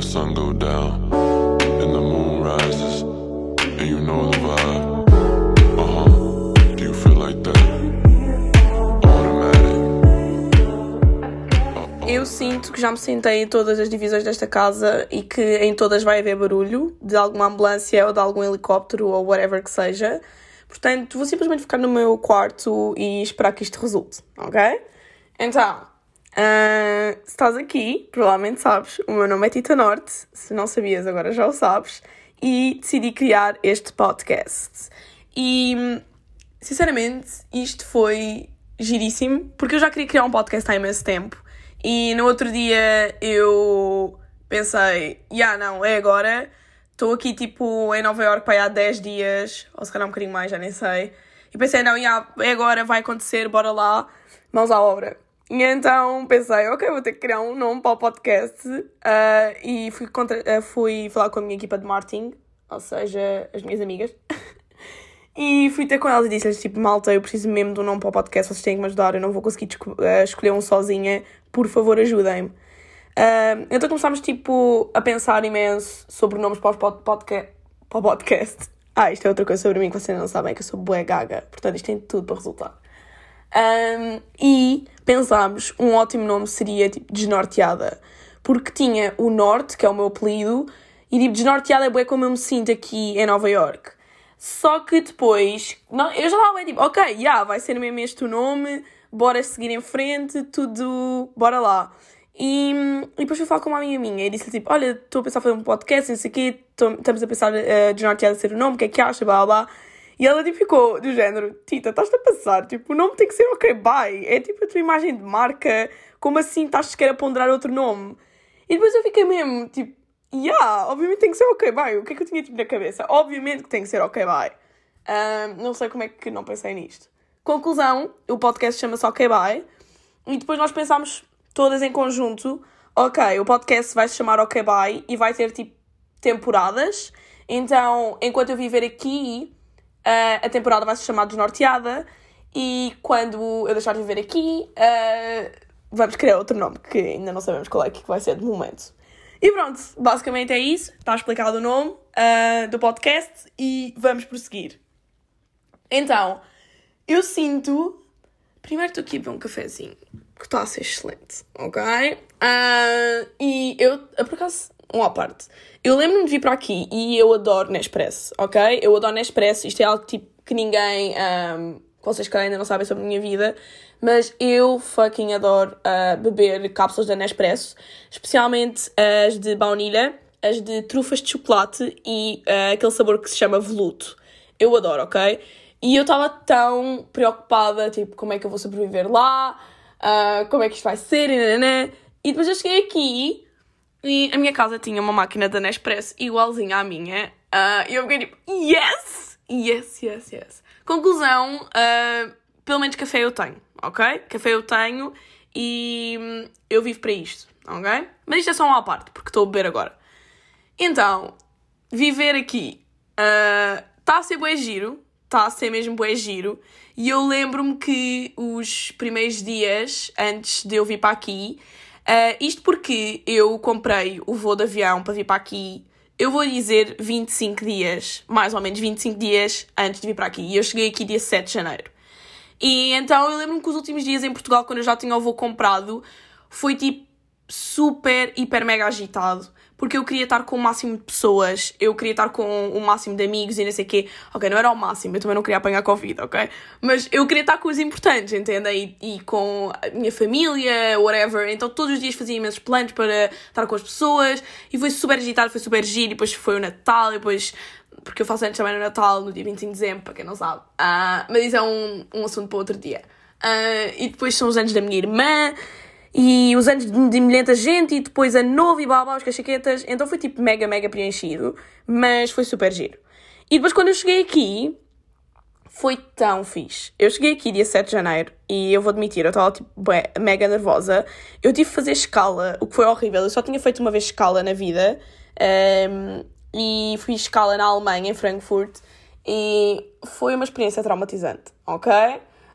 the sun go down and the moon rises, and you know the vibe. Uh huh. Do you feel like that? Automatic. Eu sinto que já me sentei em todas as divisões desta casa e que em todas vai haver barulho de alguma ambulância ou de algum helicóptero ou whatever que seja. Portanto, vou simplesmente ficar no meu quarto e esperar que isto resulte, ok? Então, ah, se estás aqui, provavelmente sabes, o meu nome é Tita Norte, se não sabias, agora já o sabes, e decidi criar este podcast. E, sinceramente, isto foi giríssimo, porque eu já queria criar um podcast há imenso tempo, e no outro dia eu pensei, já yeah, não, é agora, estou aqui tipo em Nova York para há 10 dias, ou se calhar um bocadinho mais, já nem sei, e pensei, não, yeah, é agora, vai acontecer, bora lá, mãos à obra. E então pensei, ok, vou ter que criar um nome para o podcast. Uh, e fui, contra, uh, fui falar com a minha equipa de marketing, ou seja, as minhas amigas. e fui ter com elas e disse-lhes, tipo, malta, eu preciso mesmo de um nome para o podcast, vocês têm que me ajudar, eu não vou conseguir uh, escolher um sozinha, por favor ajudem-me. então começámos, tipo, a pensar imenso sobre nomes para, pod podca para o podcast. Ah, isto é outra coisa sobre mim que vocês não sabem, que eu sou bué gaga, portanto isto tem tudo para resultar. Um, e pensámos, um ótimo nome seria tipo Desnorteada, porque tinha o Norte, que é o meu apelido, e tipo, Desnorteada é bem como eu me sinto aqui em Nova York. Só que depois, não, eu já estava tipo, ok, já, yeah, vai ser mesmo este o nome, bora seguir em frente, tudo, bora lá. E, e depois fui falar com uma amiga minha e disse-lhe tipo, olha, estou a pensar fazer um podcast, não sei o quê, estamos a pensar uh, Desnorteada ser o nome, o que é que acha, blá blá. E ela tipo, ficou do género, Tita, estás-te a passar, tipo, o nome tem que ser ok, bye. É tipo a tua imagem de marca, como assim estás sequer a ponderar outro nome? E depois eu fiquei mesmo, tipo, yeah, obviamente tem que ser ok, bye. O que é que eu tinha tipo na cabeça? Obviamente que tem que ser ok, bye. Um, não sei como é que não pensei nisto. Conclusão, o podcast chama-se Ok Bye. E depois nós pensámos todas em conjunto, ok, o podcast vai se chamar Ok Bye e vai ter tipo temporadas. Então, enquanto eu viver aqui, Uh, a temporada vai se chamar Desnorteada e quando eu deixar de viver aqui, uh, vamos criar outro nome que ainda não sabemos qual é que vai ser de momento. E pronto, basicamente é isso. Está explicado o nome uh, do podcast e vamos prosseguir. Então, eu sinto. Primeiro estou aqui a beber um cafezinho, que está a ser excelente, ok? e eu, por acaso, um à parte. Eu lembro-me de vir para aqui e eu adoro Nespresso, ok? Eu adoro Nespresso, isto é algo tipo que ninguém. Um, vocês que ainda não sabem sobre a minha vida, mas eu fucking adoro uh, beber cápsulas da Nespresso, especialmente as de baunilha, as de trufas de chocolate e uh, aquele sabor que se chama veluto. Eu adoro, ok? E eu estava tão preocupada, tipo, como é que eu vou sobreviver lá, uh, como é que isto vai ser, e, e depois eu cheguei aqui e a minha casa tinha uma máquina da Nespresso igualzinha à minha. Uh, e eu fiquei tipo, yes! Yes, yes, yes. Conclusão, uh, pelo menos café eu tenho, ok? Café eu tenho e hum, eu vivo para isto, ok? Mas isto é só uma parte, porque estou a beber agora. Então, viver aqui está uh, a ser bué giro, está a ser mesmo bué giro. E eu lembro-me que os primeiros dias antes de eu vir para aqui, Uh, isto porque eu comprei o voo de avião para vir para aqui, eu vou dizer 25 dias, mais ou menos 25 dias antes de vir para aqui. E eu cheguei aqui dia 7 de janeiro. E então eu lembro-me que os últimos dias em Portugal, quando eu já tinha o voo comprado, foi tipo super, hiper, mega agitado porque eu queria estar com o máximo de pessoas, eu queria estar com o máximo de amigos e não sei o quê. Ok, não era o máximo, eu também não queria apanhar Covid, ok? Mas eu queria estar com os importantes, entende? E, e com a minha família, whatever. Então todos os dias fazia imensos planos para estar com as pessoas e foi super agitado, foi super giro. E depois foi o Natal, e depois porque eu faço antes também no Natal, no dia 25 de dezembro, para quem não sabe. Uh, mas isso é um, um assunto para outro dia. Uh, e depois são os anos da minha irmã, e os anos de milhenta gente e depois a novo e babá, os cachaquetas. Então foi tipo mega, mega preenchido, mas foi super giro. E depois quando eu cheguei aqui, foi tão fixe. Eu cheguei aqui dia 7 de janeiro e eu vou admitir, eu estava tipo mega nervosa. Eu tive que fazer escala, o que foi horrível. Eu só tinha feito uma vez escala na vida um, e fui escala na Alemanha, em Frankfurt, e foi uma experiência traumatizante, ok?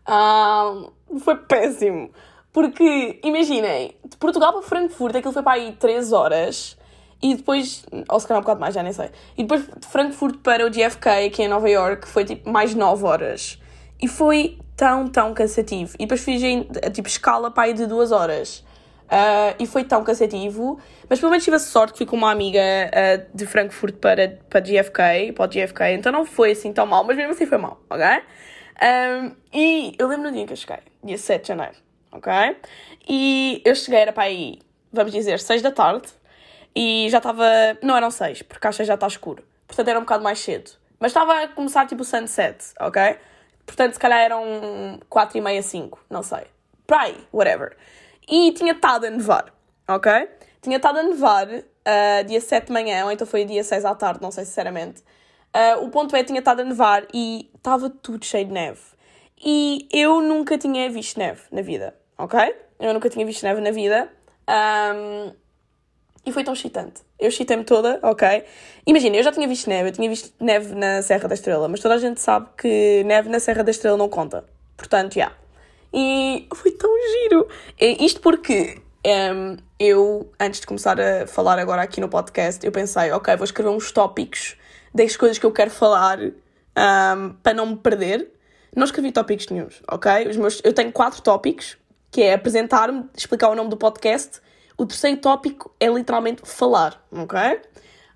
Um, foi péssimo. Porque, imaginem, de Portugal para Frankfurt aquilo foi para aí 3 horas E depois, ou se calhar um bocado mais, já nem sei. E depois de Frankfurt para o JFK, aqui em Nova York, foi tipo mais 9 horas. E foi tão, tão cansativo. E depois fiz tipo escala para aí de 2 horas. Uh, e foi tão cansativo. Mas pelo menos tive a sorte que fui com uma amiga uh, de Frankfurt para, para JFK, para o JFK, então não foi assim tão mal, mas mesmo assim foi mal, ok? Um, e eu lembro do dia em que eu cheguei, dia 7 de janeiro, ok? E eu cheguei, era para aí, vamos dizer, 6 da tarde, e já estava. Não eram 6, porque acho que já está escuro, portanto era um bocado mais cedo. Mas estava a começar tipo o sunset, ok? Portanto, se calhar eram 4 e meia, 5, não sei. Para aí, whatever. E tinha estado a nevar, ok? Tinha estado a nevar uh, dia 7 de manhã, ou então foi dia 6 à tarde, não sei sinceramente. Uh, o ponto é, tinha estado a nevar e estava tudo cheio de neve. E eu nunca tinha visto neve na vida, ok? Eu nunca tinha visto neve na vida. Um, e foi tão excitante. Eu excitei-me toda, ok? Imagina, eu já tinha visto neve, eu tinha visto neve na Serra da Estrela, mas toda a gente sabe que neve na Serra da Estrela não conta. Portanto, já. Yeah. E foi tão giro. Isto porque um, eu, antes de começar a falar agora aqui no podcast, eu pensei, ok, vou escrever uns tópicos das coisas que eu quero falar um, para não me perder. Não escrevi tópicos nenhums, ok? Os meus, eu tenho quatro tópicos, que é apresentar-me, explicar o nome do podcast. O terceiro tópico é literalmente falar, ok?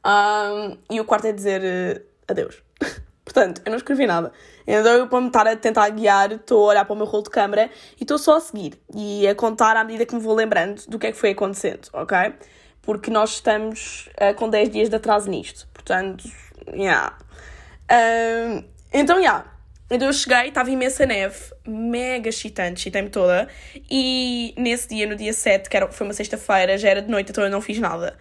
Um, e o quarto é dizer uh, adeus. Portanto, eu não escrevi nada. Então, eu, para me estar a tentar guiar, estou a olhar para o meu rolo de câmera e estou só a seguir e a contar à medida que me vou lembrando do que é que foi acontecendo, ok? Porque nós estamos uh, com 10 dias de atraso nisto. Portanto, yeah. Uh, então, yeah. Então eu cheguei, estava imensa neve, mega excitante, excitei-me toda. E nesse dia, no dia 7, que era, foi uma sexta-feira, já era de noite, então eu não fiz nada.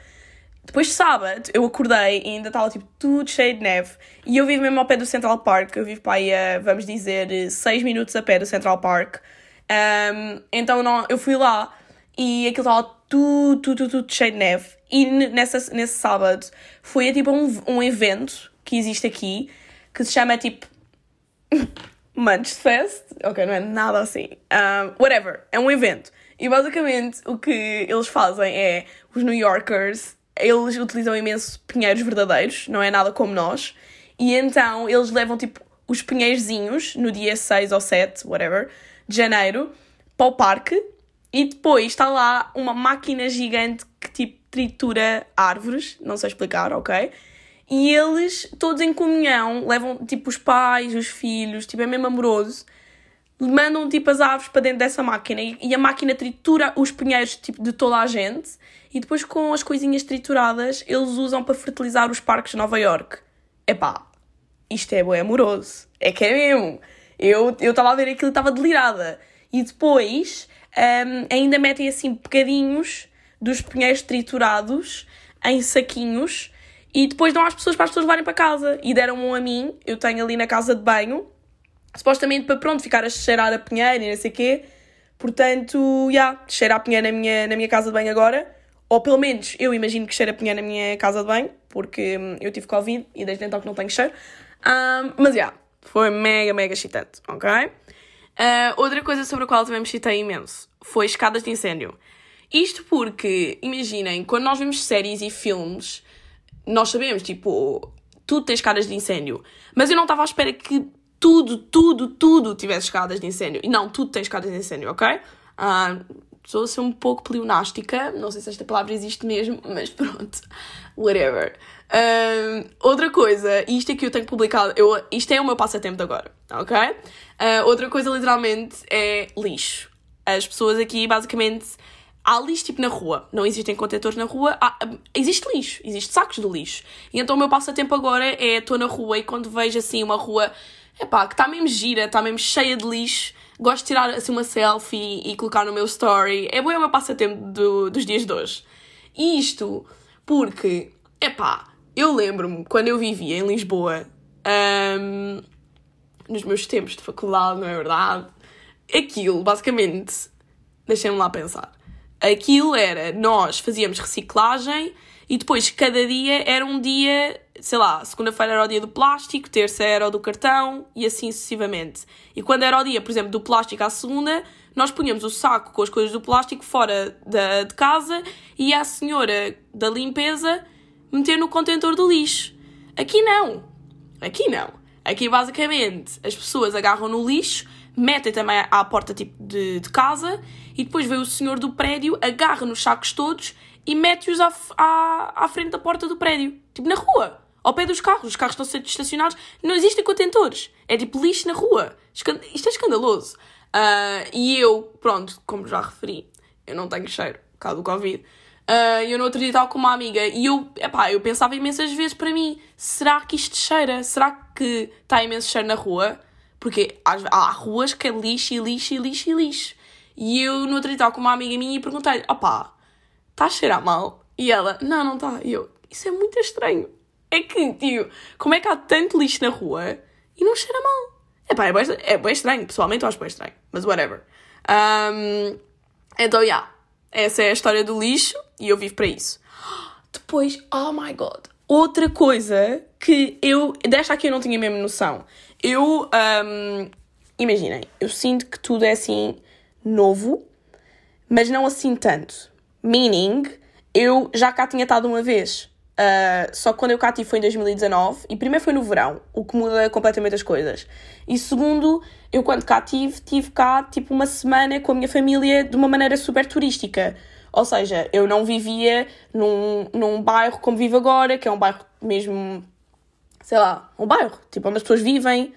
Depois de sábado, eu acordei e ainda estava tipo tudo cheio de neve. E eu vivo mesmo ao pé do Central Park. Eu vivo para aí a, vamos dizer, 6 minutos a pé do Central Park. Um, então não, eu fui lá e aquilo estava tudo, tudo, tudo cheio de neve. E nessa, nesse sábado foi tipo um, um evento que existe aqui que se chama tipo Munch Fest. Ok, não é nada assim. Um, whatever, é um evento. E basicamente o que eles fazem é os New Yorkers eles utilizam imenso pinheiros verdadeiros, não é nada como nós. E então eles levam tipo os pinheirozinhos no dia 6 ou 7, whatever, de janeiro, para o parque e depois está lá uma máquina gigante que tipo tritura árvores, não sei explicar, ok? E eles, todos em comunhão, levam tipo os pais, os filhos, tipo é mesmo amoroso, mandam tipo as aves para dentro dessa máquina e, a máquina tritura os pinheiros tipo, de toda a gente e depois com as coisinhas trituradas eles usam para fertilizar os parques de Nova York. Epá, isto é bem amoroso. É que é mesmo. Eu estava a ver aquilo e estava delirada. E depois um, ainda metem assim bocadinhos dos pinheiros triturados em saquinhos e depois dão às pessoas para as pessoas levarem para casa. E deram um a mim, eu tenho ali na casa de banho, supostamente para pronto ficar a cheirar a pinheira e não sei o quê. Portanto, já, yeah, cheira a pinheira na minha, na minha casa de banho agora. Ou pelo menos eu imagino que cheira a pinheira na minha casa de banho, porque hum, eu tive Covid e desde então que não tenho cheiro. Um, mas já, yeah, foi mega, mega excitante, ok? Uh, outra coisa sobre a qual também me excitei imenso foi escadas de incêndio. Isto porque, imaginem, quando nós vemos séries e filmes, nós sabemos, tipo, tudo tem escadas de incêndio. Mas eu não estava à espera que tudo, tudo, tudo tivesse escadas de incêndio. E não, tudo tem escadas de incêndio, ok? Uh, estou a ser um pouco pleonástica, não sei se esta palavra existe mesmo, mas pronto, whatever. Uh, outra coisa, isto aqui eu tenho publicado, eu, isto é o meu passatempo de agora, ok? Uh, outra coisa, literalmente, é lixo. As pessoas aqui, basicamente, há lixo tipo na rua, não existem contentores na rua, há, existe lixo, existe sacos de lixo. E então o meu passatempo agora é estou na rua e quando vejo assim uma rua, epá, que está mesmo gira, está mesmo cheia de lixo, gosto de tirar assim uma selfie e colocar no meu story. É bom, é o meu passatempo do, dos dias de hoje. E isto porque, epá, eu lembro-me quando eu vivia em Lisboa, um, nos meus tempos de faculdade, não é verdade? Aquilo, basicamente, deixem-me lá pensar. Aquilo era, nós fazíamos reciclagem e depois cada dia era um dia, sei lá, segunda-feira era o dia do plástico, terça era o do cartão e assim sucessivamente. E quando era o dia, por exemplo, do plástico à segunda, nós punhamos o saco com as coisas do plástico fora da, de casa e a senhora da limpeza meter no contentor do lixo. Aqui não. Aqui não. Aqui basicamente as pessoas agarram no lixo, metem também à porta tipo de, de casa e depois vem o senhor do prédio, agarra nos sacos todos e mete-os à, à, à frente da porta do prédio. Tipo na rua, ao pé dos carros. Os carros estão sendo estacionados. Não existem contentores. É tipo lixo na rua. Isto é escandaloso. Uh, e eu, pronto, como já referi, eu não tenho cheiro, por causa do Covid. Uh, eu no outro dia estava com uma amiga e eu, epá, eu pensava imensas vezes para mim: será que isto cheira? Será que está imenso cheiro na rua? Porque há, há ruas que é lixo e lixo e lixo e lixo. E eu no outro dia com uma amiga minha e perguntei-lhe: opá, está a cheirar mal? E ela: não, não está. E eu: isso é muito estranho. É que, tio, como é que há tanto lixo na rua e não cheira mal? Epá, é bem, é bem estranho. Pessoalmente eu acho bem estranho. Mas whatever. Um, então, já. Yeah, essa é a história do lixo e eu vivo para isso. Depois, oh my god. Outra coisa que eu. Desta aqui eu não tinha mesmo noção. Eu. Um, imaginem, eu sinto que tudo é assim novo, mas não assim tanto. Meaning, eu já cá tinha estado uma vez. Uh, só que quando eu cá tive foi em 2019 e primeiro foi no verão, o que muda completamente as coisas. E segundo, eu quando cá tive, tive cá tipo uma semana com a minha família de uma maneira super turística. Ou seja, eu não vivia num, num bairro como vivo agora, que é um bairro mesmo, sei lá, um bairro, tipo onde as pessoas vivem,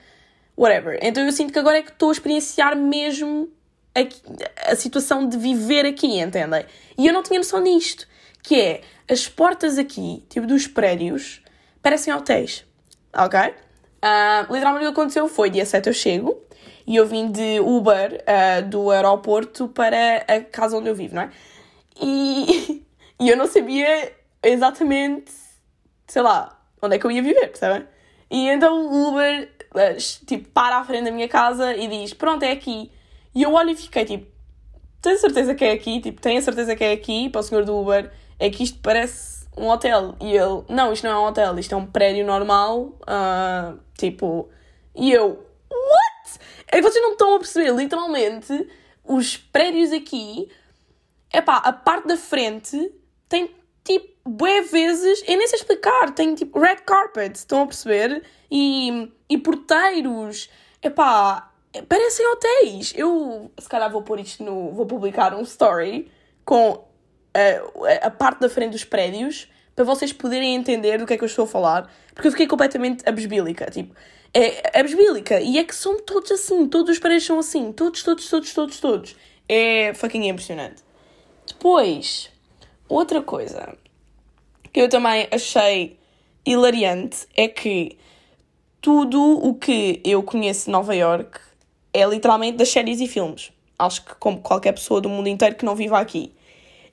whatever. Então eu sinto que agora é que estou a experienciar mesmo a, a situação de viver aqui, entendem? E eu não tinha noção disto que é as portas aqui, tipo dos prédios, parecem hotéis, ok? Uh, literalmente o que aconteceu foi, dia 7 eu chego e eu vim de Uber uh, do aeroporto para a casa onde eu vivo, não é? E, e eu não sabia exatamente, sei lá, onde é que eu ia viver, percebem? E então o Uber, uh, tipo, para à frente da minha casa e diz, pronto, é aqui. E eu olho e fiquei tipo, tenho certeza que é aqui? Tipo, tenho a certeza que é aqui para o senhor do Uber é que isto parece um hotel. E ele, não, isto não é um hotel, isto é um prédio normal. Uh, tipo, e eu, what? É que vocês não estão a perceber, literalmente, os prédios aqui, é pá, a parte da frente tem tipo, bué vezes, eu nem sei explicar, tem tipo red carpet, estão a perceber? E, e porteiros, é pá, parecem hotéis. Eu, se calhar, vou pôr isto no. Vou publicar um story com a, a parte da frente dos prédios para vocês poderem entender do que é que eu estou a falar, porque eu fiquei completamente abesbílica, tipo, é abesbílica, e é que são todos assim, todos os prédios são assim, todos, todos, todos, todos, todos. É fucking impressionante. Depois, outra coisa que eu também achei hilariante é que tudo o que eu conheço de Nova York é literalmente das séries e filmes. Acho que como qualquer pessoa do mundo inteiro que não viva aqui.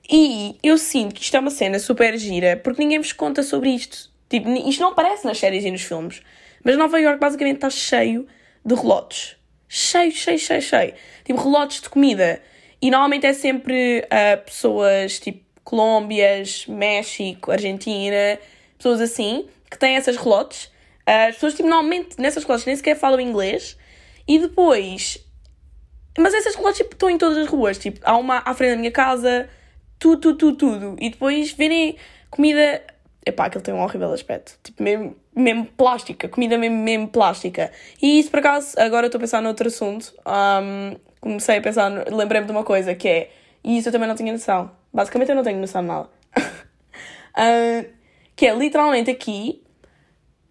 E eu sinto que isto é uma cena super gira porque ninguém vos conta sobre isto. Tipo, isto não aparece nas séries e nos filmes. Mas Nova York basicamente está cheio de relotes. Cheio, cheio, cheio, cheio. Tipo, relotes de comida. E normalmente é sempre uh, pessoas tipo Colômbias, México, Argentina, pessoas assim, que têm essas relotes. Uh, as pessoas, tipo, normalmente nessas relotes nem sequer falam inglês. E depois. Mas essas relotes tipo, estão em todas as ruas. Tipo, há uma à frente da minha casa tudo, tudo, tudo, tudo. E depois verem comida. Epá, aquilo tem um horrível aspecto. Tipo, mesmo, mesmo plástica. Comida mesmo, mesmo plástica. E isso, por acaso, agora estou a pensar noutro assunto. Um, comecei a pensar, lembrei-me de uma coisa que é. E isso eu também não tinha noção. Basicamente, eu não tenho noção de nada. uh, que é literalmente aqui.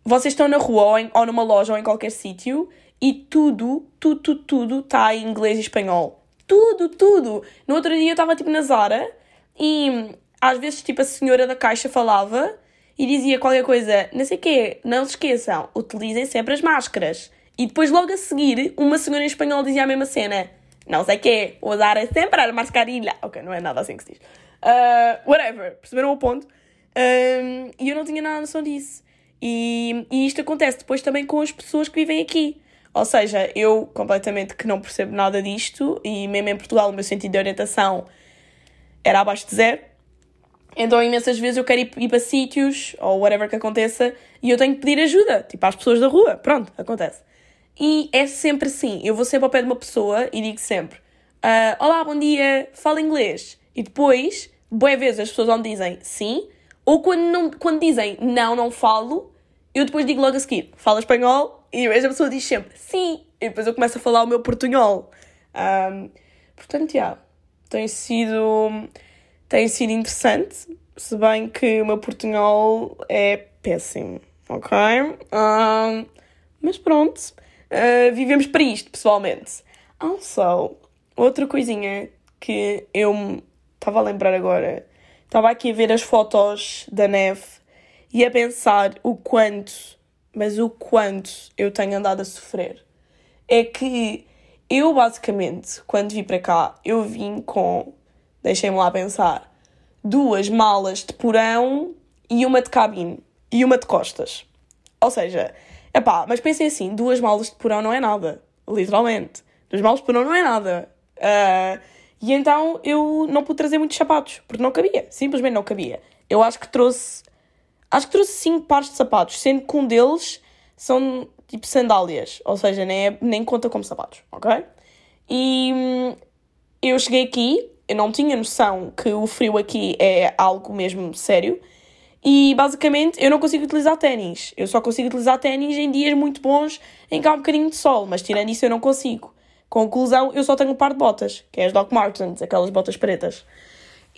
Vocês estão na rua ou, em, ou numa loja ou em qualquer sítio e tudo, tudo, tudo, tudo está em inglês e espanhol. Tudo, tudo. No outro dia eu estava tipo na Zara e às vezes, tipo, a senhora da caixa falava e dizia qualquer coisa, não sei o quê, não se esqueçam, utilizem sempre as máscaras. E depois, logo a seguir, uma senhora em espanhol dizia a mesma cena. Não sei o quê, usar sempre a mascarilha. Ok, não é nada assim que se diz. Uh, whatever, perceberam o ponto? Um, e eu não tinha nada noção disso. E, e isto acontece depois também com as pessoas que vivem aqui. Ou seja, eu completamente que não percebo nada disto, e mesmo em Portugal o meu sentido de orientação era abaixo de zero. Então, imensas vezes eu quero ir, ir para sítios ou whatever que aconteça e eu tenho que pedir ajuda, tipo às pessoas da rua. Pronto, acontece. E é sempre assim. Eu vou sempre ao pé de uma pessoa e digo sempre: uh, Olá, bom dia, fala inglês. E depois, boas vezes, as pessoas me dizem sim, Ou quando, não, quando dizem não, não falo, eu depois digo logo a seguir, fala espanhol, e a pessoa diz sempre sim, e depois eu começo a falar o meu portunhol. Um, portanto, já, yeah, tem sido, tem sido interessante, se bem que o meu portunhol é péssimo, ok? Um, mas pronto, uh, vivemos para isto, pessoalmente. Also, outra coisinha que eu estava a lembrar agora, estava aqui a ver as fotos da neve e a pensar o quanto, mas o quanto eu tenho andado a sofrer. É que eu, basicamente, quando vim para cá, eu vim com, deixem-me lá pensar, duas malas de porão e uma de cabine e uma de costas. Ou seja, epá, mas pensem assim, duas malas de porão não é nada, literalmente. Duas malas de porão não é nada. Uh, e então eu não pude trazer muitos sapatos, porque não cabia, simplesmente não cabia. Eu acho que trouxe, acho que trouxe cinco pares de sapatos, sendo que um deles são tipo sandálias, ou seja, nem, é, nem conta como sapatos, ok? E hum, eu cheguei aqui, eu não tinha noção que o frio aqui é algo mesmo sério. E basicamente eu não consigo utilizar ténis. Eu só consigo utilizar ténis em dias muito bons em que há um bocadinho de sol, mas tirando isso eu não consigo. Conclusão, eu só tenho um par de botas, que é as Doc Martens, aquelas botas pretas.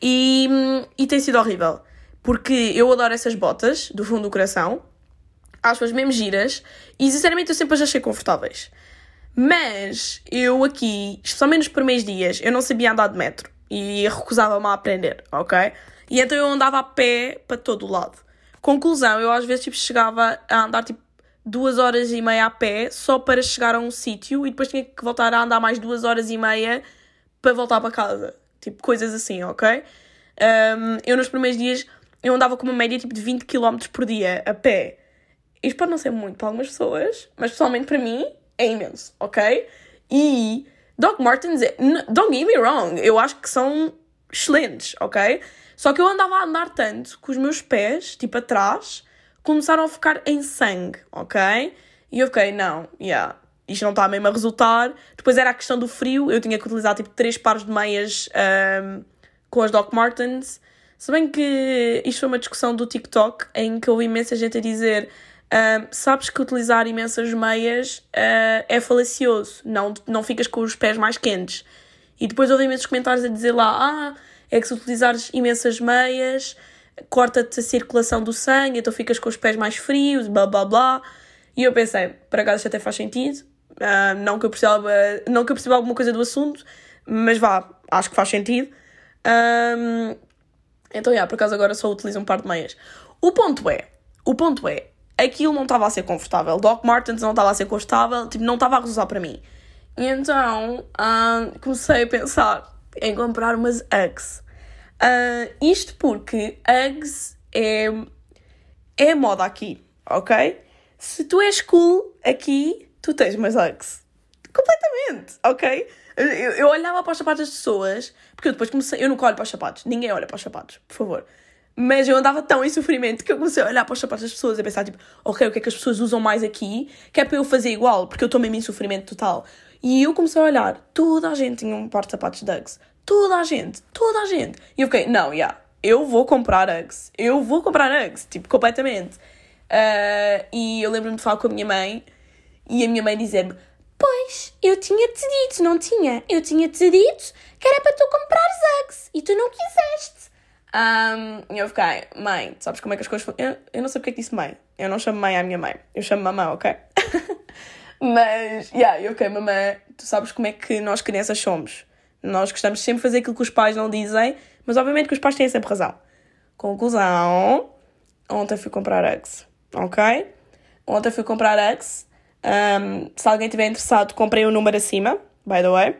E, e tem sido horrível, porque eu adoro essas botas, do fundo do coração, acho-as mesmo giras, e sinceramente eu sempre as achei confortáveis. Mas eu aqui, especialmente nos primeiros dias, eu não sabia andar de metro e recusava-me a aprender, ok? E então eu andava a pé para todo o lado. Conclusão, eu às vezes tipo, chegava a andar tipo duas horas e meia a pé só para chegar a um sítio e depois tinha que voltar a andar mais duas horas e meia para voltar para casa. Tipo, coisas assim, ok? Um, eu nos primeiros dias eu andava com uma média tipo de 20 km por dia a pé. Isto pode não ser muito para algumas pessoas, mas pessoalmente para mim é imenso, ok? E Doc Martens, é, don't get me wrong, eu acho que são excelentes, ok? Só que eu andava a andar tanto que os meus pés, tipo atrás, começaram a ficar em sangue, ok? E eu fiquei, não, yeah, isto não está mesmo a resultar. Depois era a questão do frio, eu tinha que utilizar tipo três pares de meias um, com as Doc Martens. Se bem que isto foi uma discussão do TikTok em que houve imensa gente a dizer um, sabes que utilizar imensas meias uh, é falacioso, não, não ficas com os pés mais quentes. E depois houve imensos comentários a dizer lá, ah, é que se utilizares imensas meias corta-te a circulação do sangue, então ficas com os pés mais frios, blá blá blá. E eu pensei, para cá isto até faz sentido, uh, não, que eu perceba, não que eu perceba alguma coisa do assunto, mas vá, acho que faz sentido. Um, então, yeah, por acaso agora só utilizo um par de meias. O ponto é, o ponto é, aquilo não estava a ser confortável. Doc Martens não estava a ser confortável, tipo, não estava a resultar para mim. E então um, comecei a pensar em comprar umas Uggs. Uh, isto porque Uggs é, é moda aqui, ok? Se tu és cool aqui, tu tens umas Uggs. Completamente, ok? Eu, eu olhava para os sapatos das pessoas, porque eu depois comecei. Eu nunca olho para os sapatos, ninguém olha para os sapatos, por favor. Mas eu andava tão em sofrimento que eu comecei a olhar para os sapatos das pessoas e a pensar, tipo, ok, o que é que as pessoas usam mais aqui, que é para eu fazer igual, porque eu estou mesmo em sofrimento total. E eu comecei a olhar, toda a gente tinha um par de sapatos Uggs. Toda a gente, toda a gente. E eu fiquei, não, já, yeah, eu vou comprar Uggs. Eu vou comprar Uggs, tipo, completamente. Uh, e eu lembro-me de falar com a minha mãe e a minha mãe dizer-me: Pois, eu tinha-te dito, não tinha? Eu tinha-te dito que era para tu comprar Uggs e tu não quiseste. Um, e eu fiquei, mãe, sabes como é que as coisas eu, eu não sei porque é que disse mãe. Eu não chamo mãe à minha mãe, eu chamo mamã, ok? Mas, yeah, ok, mamã, tu sabes como é que nós crianças somos. Nós gostamos sempre de fazer aquilo que os pais não dizem, mas obviamente que os pais têm sempre razão. Conclusão: ontem fui comprar Uggs, ok? Ontem fui comprar Uggs. Um, se alguém estiver interessado, comprei o um número acima, by the way.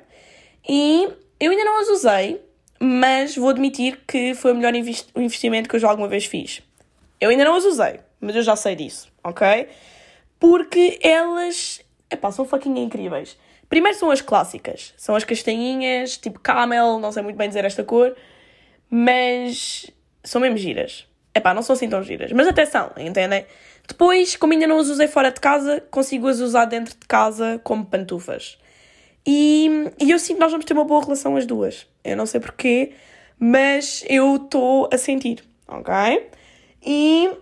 E eu ainda não as usei, mas vou admitir que foi o melhor investimento que eu já alguma vez fiz. Eu ainda não as usei, mas eu já sei disso, ok? Porque elas, epá, são fucking incríveis. Primeiro são as clássicas, são as castanhinhas, tipo camel, não sei muito bem dizer esta cor, mas são mesmo giras. Epá, não são assim tão giras, mas até são, entendem? Depois, como ainda não as usei fora de casa, consigo as usar dentro de casa como pantufas. E, e eu sinto que nós vamos ter uma boa relação as duas. Eu não sei porquê, mas eu estou a sentir, ok? E,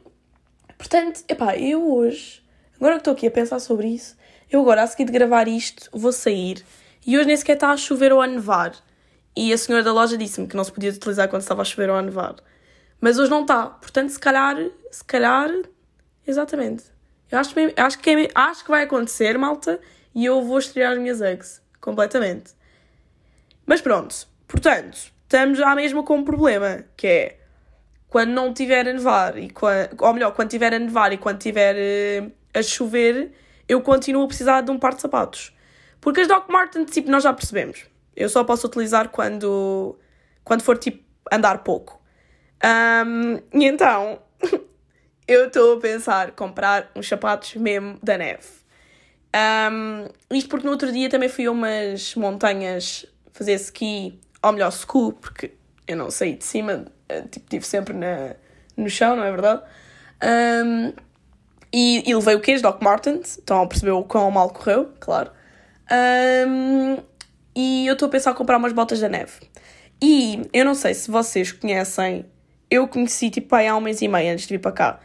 portanto, epá, eu hoje, agora que estou aqui a pensar sobre isso, eu agora, a seguir de gravar isto, vou sair. E hoje nem sequer está a chover ou a nevar. E a senhora da loja disse-me que não se podia utilizar quando estava a chover ou a nevar. Mas hoje não está. Portanto, se calhar, se calhar, exatamente. Eu acho, mesmo, acho, que, é, acho que vai acontecer, malta, e eu vou estrear as minhas eggs. Completamente. Mas pronto. Portanto, estamos já mesmo com um problema, que é quando não tiver a nevar, e quando, ou melhor, quando tiver a nevar e quando tiver uh, a chover, eu continuo a precisar de um par de sapatos. Porque as Doc Martens, tipo, nós já percebemos. Eu só posso utilizar quando, quando for, tipo, andar pouco. Um, e então, eu estou a pensar comprar uns sapatos mesmo da neve. Um, isto porque no outro dia também fui a umas montanhas fazer ski, ou melhor, school, porque eu não saí de cima, eh, tipo, estive sempre na, no chão, não é verdade? Um, e, e levei o? As Doc Martens, estão a perceber o quão mal correu, claro. Um, e eu estou a pensar em comprar umas botas da neve. E eu não sei se vocês conhecem, eu conheci tipo há um mês e meio antes de vir para cá,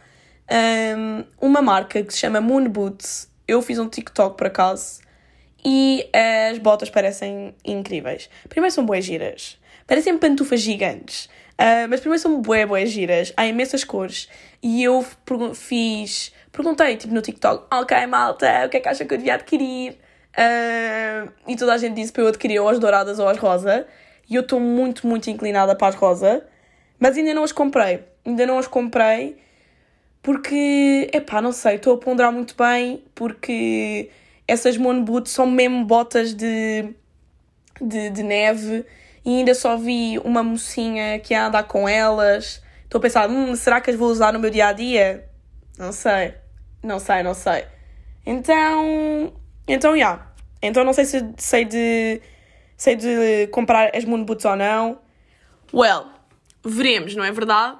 um, uma marca que se chama Moon Boots. Eu fiz um TikTok por acaso e as botas parecem incríveis. Primeiro são boas giras, parecem pantufas gigantes. Uh, mas primeiro são bué, bué giras, há imensas cores. E eu fiz, perguntei tipo no TikTok, ok malta, o que é que acha que eu devia adquirir? Uh, e toda a gente disse para eu adquirir ou as douradas ou as rosa. E eu estou muito, muito inclinada para as rosa. Mas ainda não as comprei. Ainda não as comprei porque, epá, não sei, estou a ponderar muito bem porque essas mono boots são mesmo botas de, de, de neve e ainda só vi uma mocinha que ia andar com elas. Estou a pensar, hum, será que as vou usar no meu dia a dia? Não sei, não sei, não sei. Então, então, já. Yeah. Então não sei se sei de, sei de comprar as moon boots ou não. Well, veremos, não é verdade?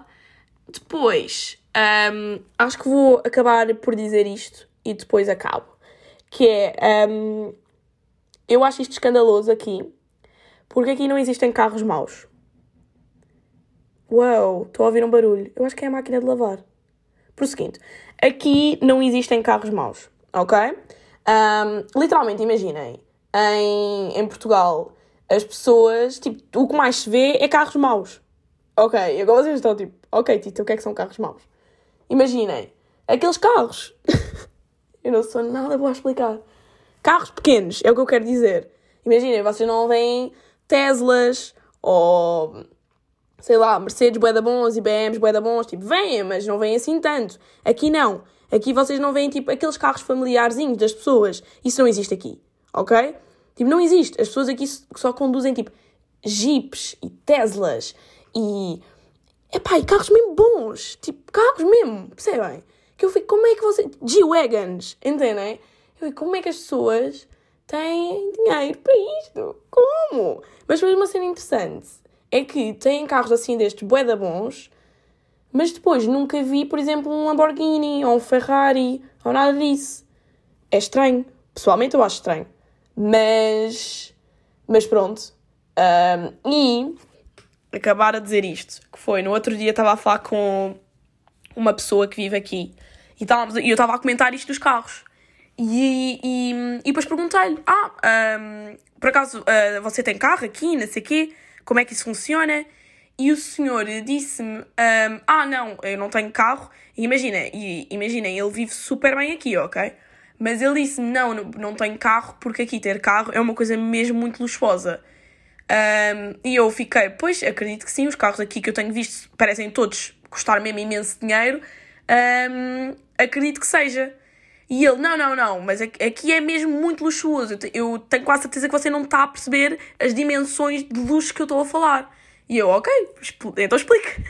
Depois, um, acho que vou acabar por dizer isto e depois acabo. Que é, um, eu acho isto escandaloso aqui, porque aqui não existem carros maus. Uau, estou a ouvir um barulho. Eu acho que é a máquina de lavar. Por o seguinte, aqui não existem carros maus, ok? Um, literalmente, imaginem, em, em Portugal, as pessoas, tipo, o que mais se vê é carros maus. Ok, agora vocês estão tipo, ok, Tito, o que é que são carros maus? Imaginem, aqueles carros. Eu não sou nada boa a explicar. Carros pequenos, é o que eu quero dizer. Imaginem, vocês não veem Teslas ou sei lá, Mercedes bué bons e BMs bué bons, tipo, vêm, mas não vêm assim tanto. Aqui não. Aqui vocês não veem, tipo, aqueles carros familiarzinhos das pessoas. Isso não existe aqui, ok? Tipo, não existe. As pessoas aqui só conduzem, tipo, Jeeps e Teslas e... Epá, e carros mesmo bons. Tipo, carros mesmo, percebem? Que eu fico, como é que você... G-Wagons, entendem? Eu fico, como é que as pessoas têm dinheiro para isto? Como? Mas foi uma cena interessante. É que têm carros assim destes bué bons mas depois nunca vi, por exemplo, um Lamborghini ou um Ferrari ou nada disso. É estranho. Pessoalmente eu acho estranho. Mas. Mas pronto. Um, e. Acabar a dizer isto, que foi no outro dia estava a falar com uma pessoa que vive aqui e, e eu estava a comentar isto dos carros. E, e, e depois perguntei-lhe: Ah, um, por acaso uh, você tem carro aqui, não sei o quê? Como é que isso funciona? E o senhor disse-me: um, Ah, não, eu não tenho carro. E imagina, e, imaginem, ele vive super bem aqui, ok? Mas ele disse-me: não, não, não tenho carro, porque aqui ter carro é uma coisa mesmo muito luxuosa. Um, e eu fiquei: Pois, acredito que sim, os carros aqui que eu tenho visto parecem todos custar mesmo imenso dinheiro. Um, acredito que seja. E ele, não, não, não, mas aqui é mesmo muito luxuoso. Eu tenho quase certeza que você não está a perceber as dimensões de luxo que eu estou a falar. E eu, ok, então explique.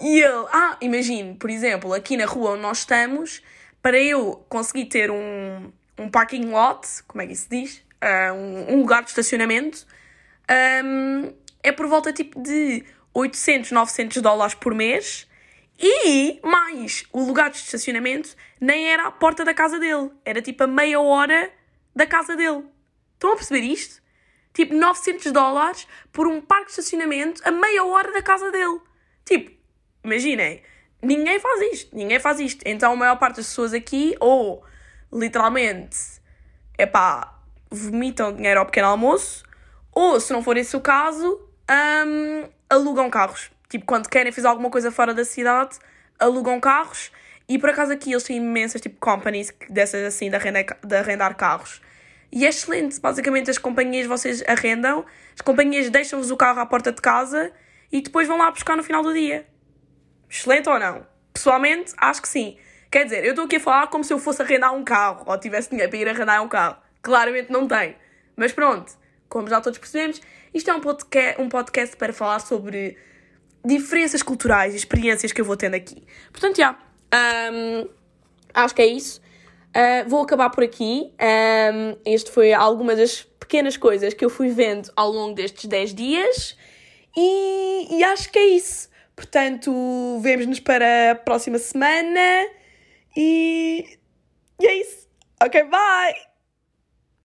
E ele, ah, imagine, por exemplo, aqui na rua onde nós estamos, para eu conseguir ter um, um parking lot, como é que se diz? Uh, um, um, lugar de estacionamento, um, é por volta tipo de 800, 900 dólares por mês. E mais, o lugar de estacionamento nem era à porta da casa dele, era tipo a meia hora da casa dele. Estão a perceber isto? tipo 900 dólares por um parque de estacionamento a meia hora da casa dele. Tipo, imaginem, ninguém faz isto, ninguém faz isto. Então a maior parte das pessoas aqui, ou literalmente, é pá, vomitam dinheiro ao pequeno almoço, ou se não for esse o caso, hum, alugam carros. Tipo, quando querem fazer alguma coisa fora da cidade, alugam carros. E por acaso aqui eles têm imensas tipo companies dessas assim de arrendar, de arrendar carros. E é excelente. Basicamente as companhias vocês arrendam, as companhias deixam-vos o carro à porta de casa e depois vão lá buscar no final do dia. Excelente ou não? Pessoalmente, acho que sim. Quer dizer, eu estou aqui a falar como se eu fosse arrendar um carro ou tivesse dinheiro para ir arrendar um carro. Claramente não tenho. Mas pronto, como já todos percebemos, isto é um podcast, um podcast para falar sobre diferenças culturais e experiências que eu vou tendo aqui. Portanto, já. Um, acho que é isso. Uh, vou acabar por aqui. Um, este foi algumas das pequenas coisas que eu fui vendo ao longo destes 10 dias. E, e acho que é isso. Portanto, vemos-nos para a próxima semana. E, e é isso. Ok, bye!